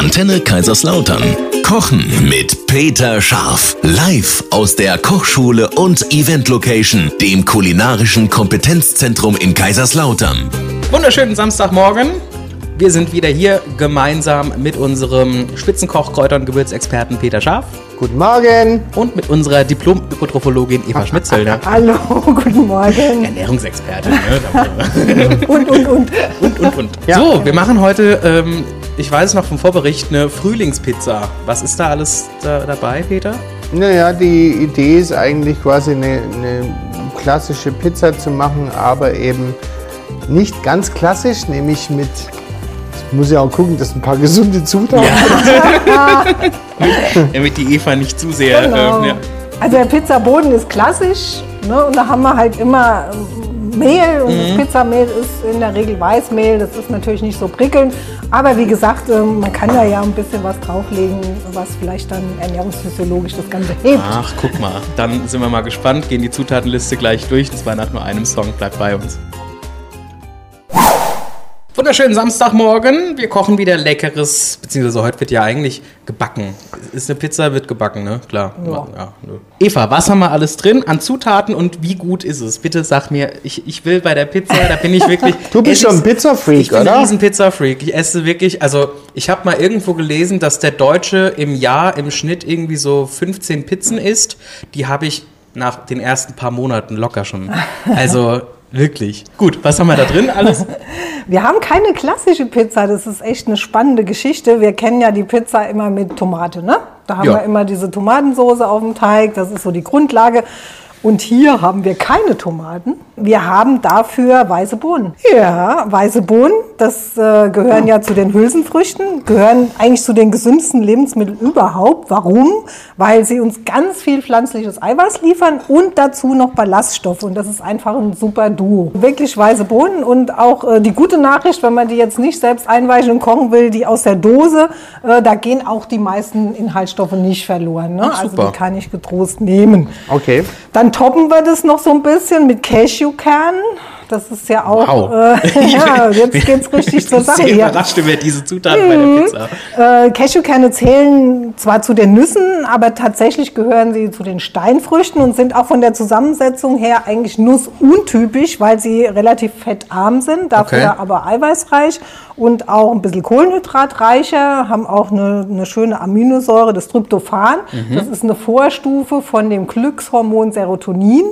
Antenne Kaiserslautern. Kochen mit Peter Scharf. Live aus der Kochschule und Event Location, dem kulinarischen Kompetenzzentrum in Kaiserslautern. Wunderschönen Samstagmorgen. Wir sind wieder hier gemeinsam mit unserem Spitzenkoch, Kräuter- und Gewürzexperten Peter Scharf Guten Morgen. und mit unserer Diplom-Ökotrophologin Eva Schmitzölder. Hallo, guten Morgen. Ernährungsexpertin, ne? Und, und, und. und, und, und. So, wir machen heute, ähm, ich weiß es noch vom Vorbericht, eine Frühlingspizza. Was ist da alles da, dabei, Peter? Naja, die Idee ist eigentlich quasi eine, eine klassische Pizza zu machen, aber eben nicht ganz klassisch, nämlich mit, ich muss ja auch gucken, dass ein paar gesunde Zutaten Damit die Eva nicht zu sehr. Genau. Ähm, ja. Also der Pizzaboden ist klassisch ne? und da haben wir halt immer ähm, Mehl und das Pizzamehl ist in der Regel Weißmehl. Das ist natürlich nicht so prickelnd, aber wie gesagt, ähm, man kann da ja ein bisschen was drauflegen, was vielleicht dann ernährungsphysiologisch das Ganze hebt. Ach, guck mal. Dann sind wir mal gespannt, gehen die Zutatenliste gleich durch. Das war nach nur einem Song. Bleibt bei uns. Wunderschönen Samstagmorgen. Wir kochen wieder leckeres, beziehungsweise heute wird ja eigentlich gebacken. Ist eine Pizza, wird gebacken, ne? Klar. Ja. nö. Eva, was haben wir alles drin an Zutaten und wie gut ist es? Bitte sag mir, ich, ich will bei der Pizza, da bin ich wirklich. Du bist schon ist- Pizza-Freak, Ich bin oder? ein riesen Pizza-Freak. Ich esse wirklich, also ich habe mal irgendwo gelesen, dass der Deutsche im Jahr im Schnitt irgendwie so 15 Pizzen isst. Die habe ich nach den ersten paar Monaten locker schon. Also wirklich. Gut, was haben wir da drin alles? Wir haben keine klassische Pizza, das ist echt eine spannende Geschichte. Wir kennen ja die Pizza immer mit Tomate, ne? Da haben Ja. wir immer diese Tomatensoße auf dem Teig, das ist so die Grundlage. Und hier haben wir keine Tomaten. Wir haben dafür weiße Bohnen. Ja, weiße Bohnen, das äh, gehören ja zu den Hülsenfrüchten, gehören eigentlich zu den gesündesten Lebensmitteln überhaupt. Warum? Weil sie uns ganz viel pflanzliches Eiweiß liefern und dazu noch Ballaststoffe. Und das ist einfach ein super Duo. Wirklich weiße Bohnen und auch äh, die gute Nachricht, wenn man die jetzt nicht selbst einweichen und kochen will, die aus der Dose, äh, da gehen auch die meisten Inhaltsstoffe nicht verloren. Ne? Ach, also die kann ich getrost nehmen. Okay. Dann toppen wir das noch so ein bisschen mit Cashewkernen. Das ist ja auch, Wow. äh, ja, jetzt geht's richtig zur Ich Sache sehr hier. überrascht über diese Zutaten bei der Pizza. Äh, Cashewkerne zählen zwar zu den Nüssen, aber tatsächlich gehören sie zu den Steinfrüchten und sind auch von der Zusammensetzung her eigentlich nussuntypisch, weil sie relativ fettarm sind, dafür Okay. aber eiweißreich und auch ein bisschen kohlenhydratreicher, haben auch eine, eine schöne Aminosäure, das Tryptophan. Das ist eine Vorstufe von dem Glückshormon Serotonin.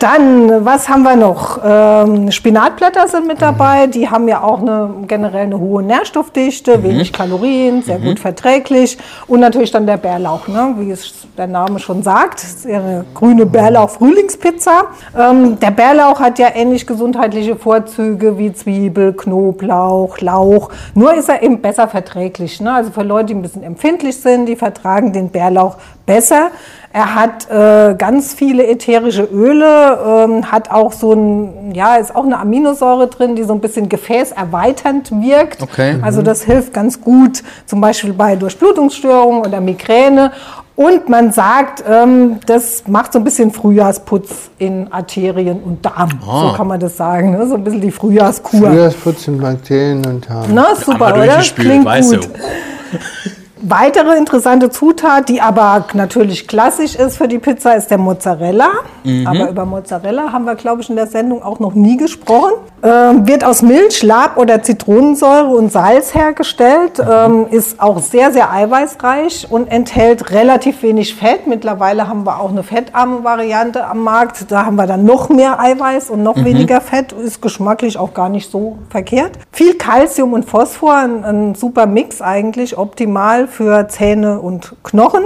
Dann, was haben wir noch? Ähm, Spinatblätter sind mit dabei. Die haben ja auch eine, generell eine hohe Nährstoffdichte, wenig Kalorien, sehr gut verträglich. Und natürlich dann der Bärlauch, ne? wie es der Name schon sagt. Eine grüne Bärlauch-Frühlingspizza. Ähm, der Bärlauch hat ja ähnlich gesundheitliche Vorzüge wie Zwiebel, Knoblauch, Lauch. Nur ist er eben besser verträglich. Ne? Also für Leute, die ein bisschen empfindlich sind, die vertragen den Bärlauch besser. Er hat äh, ganz viele ätherische Öle, ähm, hat auch so ein, ja, ist auch eine Aminosäure drin, die so ein bisschen gefäßerweiternd wirkt. Okay. Also das hilft ganz gut, zum Beispiel bei Durchblutungsstörungen oder Migräne. Und man sagt, ähm, das macht so ein bisschen Frühjahrsputz in Arterien und Darm. Ah. So kann man das sagen. Ne? So ein bisschen die Frühjahrskur. Frühjahrsputzen, Bakterien und Harn. Na, super, oder? weißt du. Weitere interessante Zutat, die aber natürlich klassisch ist für die Pizza, ist der Mozzarella. Mhm. Aber über Mozzarella haben wir, glaube ich, in der Sendung auch noch nie gesprochen. Ähm, wird aus Milch, Lab oder Zitronensäure und Salz hergestellt. Mhm. Ähm, ist auch sehr, sehr eiweißreich und enthält relativ wenig Fett. Mittlerweile haben wir auch eine fettarme Variante am Markt. Da haben wir dann noch mehr Eiweiß und noch weniger Fett. Ist geschmacklich auch gar nicht so verkehrt. Viel Kalzium und Phosphor, ein, ein super Mix eigentlich, optimal für Zähne und Knochen.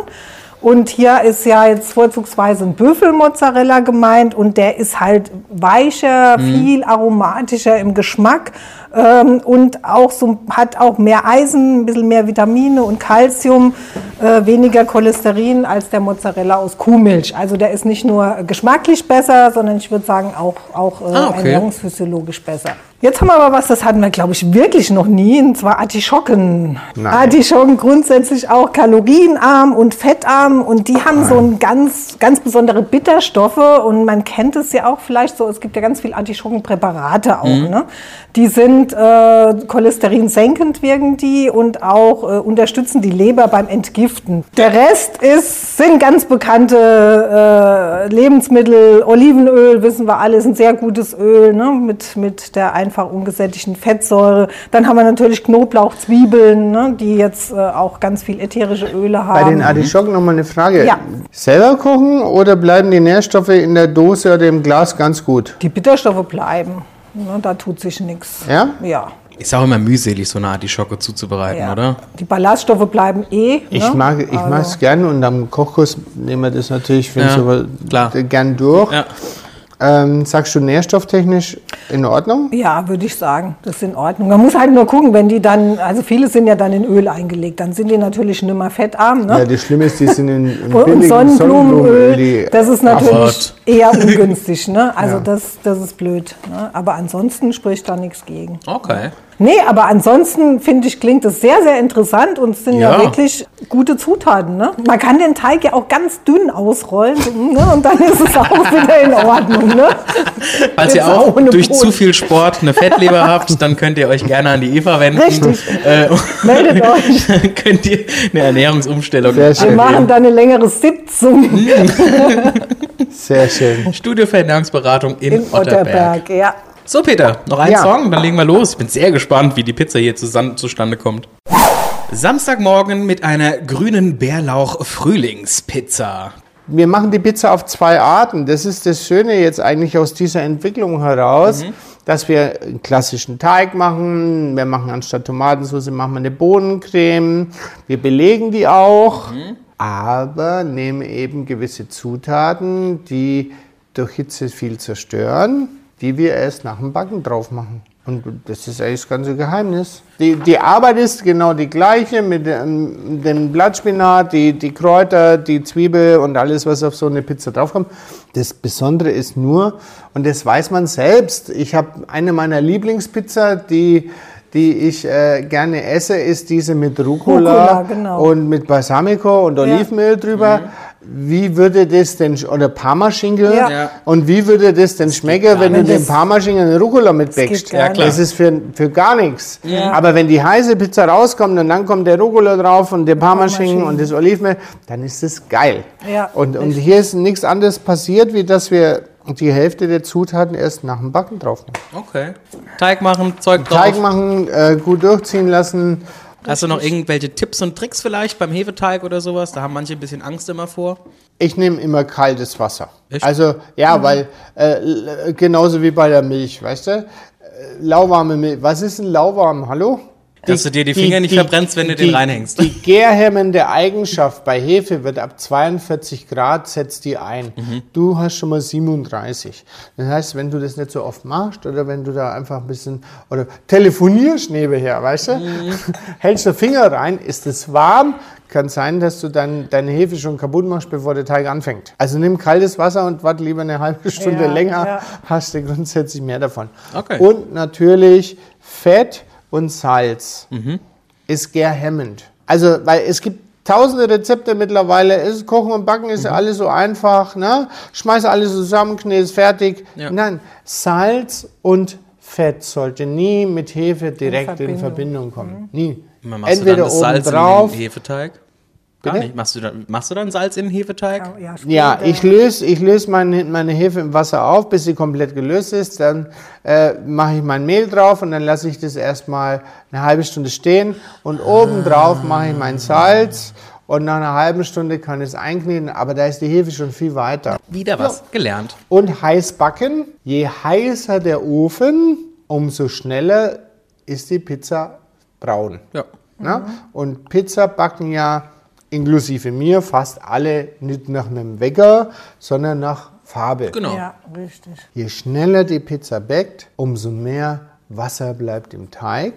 Und hier ist ja jetzt vorzugsweise ein Büffelmozzarella gemeint und der ist halt weicher, viel aromatischer im Geschmack ähm, und auch so, hat auch mehr Eisen, ein bisschen mehr Vitamine und Kalzium, äh, weniger Cholesterin als der Mozzarella aus Kuhmilch. Also der ist nicht nur geschmacklich besser, sondern ich würde sagen auch, auch äh, Ah, okay. ernährungsphysiologisch besser. Jetzt haben wir aber was, das hatten wir, glaube ich, wirklich noch nie, und zwar Artischocken. Nein. Artischocken grundsätzlich auch kalorienarm und fettarm und die haben so ein ganz, ganz besondere Bitterstoffe und man kennt es ja auch vielleicht so, es gibt ja ganz viele Artischockenpräparate auch, ne? Die sind sind äh, cholesterinsenkend wirken die und auch äh, unterstützen die Leber beim Entgiften. Der Rest ist, sind ganz bekannte äh, Lebensmittel. Olivenöl, wissen wir alle, ist ein sehr gutes Öl ne? mit, mit der einfach ungesättigten Fettsäure. Dann haben wir natürlich Knoblauch, Zwiebeln, ne? die jetzt äh, auch ganz viel ätherische Öle haben. Bei den Artischocken nochmal eine Frage. Ja. Selber kochen oder bleiben die Nährstoffe in der Dose oder im Glas ganz gut? Die Bitterstoffe bleiben. Ne? Da tut sich nichts. Ja? Ja. Ist auch immer mühselig, so eine Artischocke zuzubereiten, ja. oder? Die Ballaststoffe bleiben eh. Ich ne? mag ich Also- mag's gerne und am Kochkurs nehmen wir das natürlich finde Ja, ich aber klar. gern durch. Ja. Ähm, sagst du nährstofftechnisch in Ordnung? Ja, würde ich sagen, das ist in Ordnung. Man muss halt nur gucken, wenn die dann, also viele sind ja dann in Öl eingelegt, dann sind die natürlich nicht mehr fettarm. Ne? Ja, das Schlimme ist, die sind in, in und billigen Sonnenblumenöl, das ist natürlich eher ungünstig. Ne? Also Ja. das, das ist blöd. Ne? Aber ansonsten spricht da nichts gegen. Okay. Nee, aber ansonsten finde ich, klingt das sehr, sehr interessant und es sind ja. Ja. wirklich gute Zutaten. Ne? Man kann den Teig ja auch ganz dünn ausrollen ne? und dann ist es auch wieder in Ordnung. Ne? Falls ihr auch durch Brot. zu viel Sport eine Fettleber habt, dann könnt ihr euch gerne an die Eva wenden. Richtig. Äh, Meldet euch. dann könnt ihr eine Ernährungsumstellung Sehr Wir schön. machen dann eine längere Sitzung Sehr schön. Studio für Ernährungsberatung in, in Otterberg. Otterberg. Ja. So, Peter, noch ein Ja. Song, dann legen wir los. Ich bin sehr gespannt, wie die Pizza hier zusammen, zustande kommt. Samstagmorgen mit einer grünen Bärlauch-Frühlingspizza. Wir machen die Pizza auf zwei Arten. Das ist das Schöne jetzt eigentlich aus dieser Entwicklung heraus, dass wir einen klassischen Teig machen. Wir machen anstatt Tomatensauce machen wir eine Bohnencreme. Wir belegen die auch, aber nehmen eben gewisse Zutaten, die durch Hitze viel zerstören, die wir erst nach dem Backen drauf machen. Und das ist eigentlich das ganze Geheimnis. Die, die Arbeit ist genau die gleiche mit dem, dem Blattspinat, die, die Kräuter, die Zwiebel und alles, was auf so eine Pizza draufkommt. Das Besondere ist nur, und das weiß man selbst, ich habe eine meiner Lieblingspizza, die, die ich äh, gerne esse, ist diese mit Rucola, Rucola, genau. und mit Balsamico und Olivenöl drüber. Wie würde das denn, oder Parmaschinkel, Ja. Ja. und wie würde das denn schmecken, wenn du den Parmaschinkel in Rucola mitbäckst? Ja, klar. Das ist für, für gar nichts. Aber wenn die heiße Pizza rauskommt und dann kommt der Rucola drauf und der Parmaschinken Parmaschinken. und das Olivenöl, dann ist das geil. Ja, und, und hier ist nichts anderes passiert, wie dass wir die Hälfte der Zutaten erst nach dem Backen drauf machen. Okay. Teig machen, Zeug drauf. Teig machen, äh, gut durchziehen lassen. Hast du noch irgendwelche Tipps und Tricks vielleicht beim Hefeteig oder sowas? Da haben manche ein bisschen Angst immer vor. Ich nehme immer kaltes Wasser. Echt? Also ja, weil äh, genauso wie bei der Milch, weißt du? Äh, Lauwarme Milch. Was ist ein lauwarm? Hallo? Dass du dir die Finger nicht verbrennst, wenn du den die, reinhängst. Die gärhemmende Eigenschaft bei Hefe wird ab 42 Grad setzt die ein. Mhm. Du hast schon mal 37. Das heißt, wenn du das nicht so oft machst oder wenn du da einfach ein bisschen oder telefonierst nebenher, weißt du, Mhm. hältst den Finger rein, ist es warm, kann sein, dass du dann deine Hefe schon kaputt machst, bevor der Teig anfängt. Also nimm kaltes Wasser und warte lieber eine halbe Stunde Ja, länger, ja. hast du grundsätzlich mehr davon. Okay. Und natürlich Fett und Salz Mhm. ist gärhemmend. Also, weil es gibt tausende Rezepte mittlerweile. Es ist Kochen und Backen Mhm. ist ja alles so einfach. Ne? Schmeiß alles zusammen, knetst fertig. Ja. Nein, Salz und Fett sollte nie mit Hefe direkt in Verbindung. Verbindung kommen. Nie. Machst du Entweder dann das Salz obendrauf. in den Hefeteig? Gar Bitte? nicht. Machst du, dann, machst du dann Salz in den Hefeteig? Ja, Ja, ich löse ich löse meine, meine Hefe im Wasser auf, bis sie komplett gelöst ist. Dann äh, mache ich mein Mehl drauf und dann lasse ich das erstmal eine halbe Stunde stehen. Und obendrauf mache ich mein Salz. Und nach einer halben Stunde kann ich es einkneten, aber da ist die Hefe schon viel weiter. Wieder was gelernt. Und heiß backen. Je heißer der Ofen, umso schneller ist die Pizza braun. Ja. Na? Und Pizza backen ja inklusive mir fast alle nicht nach einem Wecker, sondern nach Farbe. Genau. Ja, richtig. Je schneller die Pizza backt, umso mehr Wasser bleibt im Teig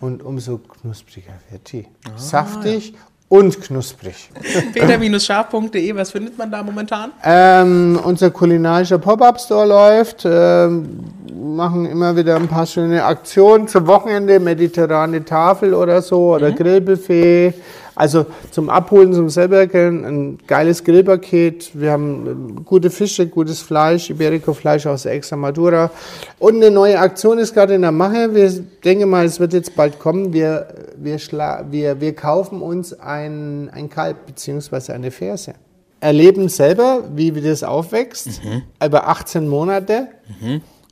und umso knuspriger wird die. Saftig und knusprig. Peter-scharf.de, was findet man da momentan? Ähm, unser kulinarischer Pop-Up-Store läuft. Ähm, machen immer wieder ein paar schöne Aktionen zum Wochenende, mediterrane Tafel oder so oder Grillbuffet. Also zum Abholen, zum selber grillen, ein geiles Grillpaket. Wir haben ähm, gute Fische, gutes Fleisch, Iberico-Fleisch aus Extremadura. Und eine neue Aktion ist gerade in der Mache. Wir denken mal, es wird jetzt bald kommen. Wir, wir, schla wir, wir kaufen uns ein, ein Kalb beziehungsweise eine Ferse. Erleben selber, wie wie das aufwächst, über 18 Monate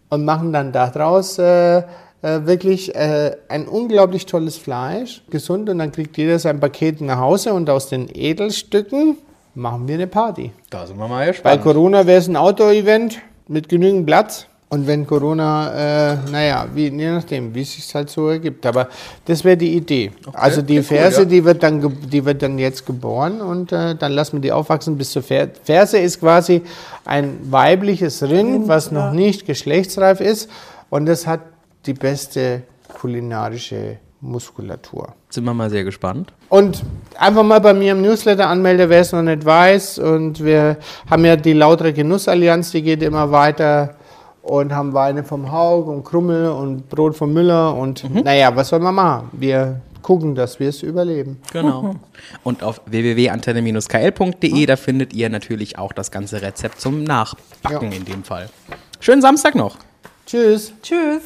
und machen dann daraus äh, äh, wirklich äh, ein unglaublich tolles Fleisch, gesund und dann kriegt jeder sein Paket nach Hause und aus den Edelstücken machen wir eine Party. Da sind wir mal Bei gespannt. Corona wäre es ein Outdoor-Event mit genügend Platz. Und wenn Corona, äh, naja, wie, je nachdem, wie es sich halt so ergibt. Aber das wäre die Idee. also die klingt cool, Ferse, ja. die, wird dann, die wird dann jetzt geboren und äh, dann lassen wir die aufwachsen bis zur Fer Ferse ist quasi ein weibliches Rind, was noch nicht geschlechtsreif ist. Und das hat die beste kulinarische Muskulatur. Sind wir mal sehr gespannt. Und einfach mal bei mir im Newsletter anmelden, wer es noch nicht weiß. Und wir haben ja die Lautere Genussallianz, die geht immer weiter. Und haben Weine vom Haug und Krummel und Brot vom Müller. Und naja, was soll man machen? Wir gucken, dass wir es überleben. Genau. Und auf www.antenne-kl.de, da findet ihr natürlich auch das ganze Rezept zum Nachbacken Ja. in dem Fall. Schönen Samstag noch. Tschüss. Tschüss.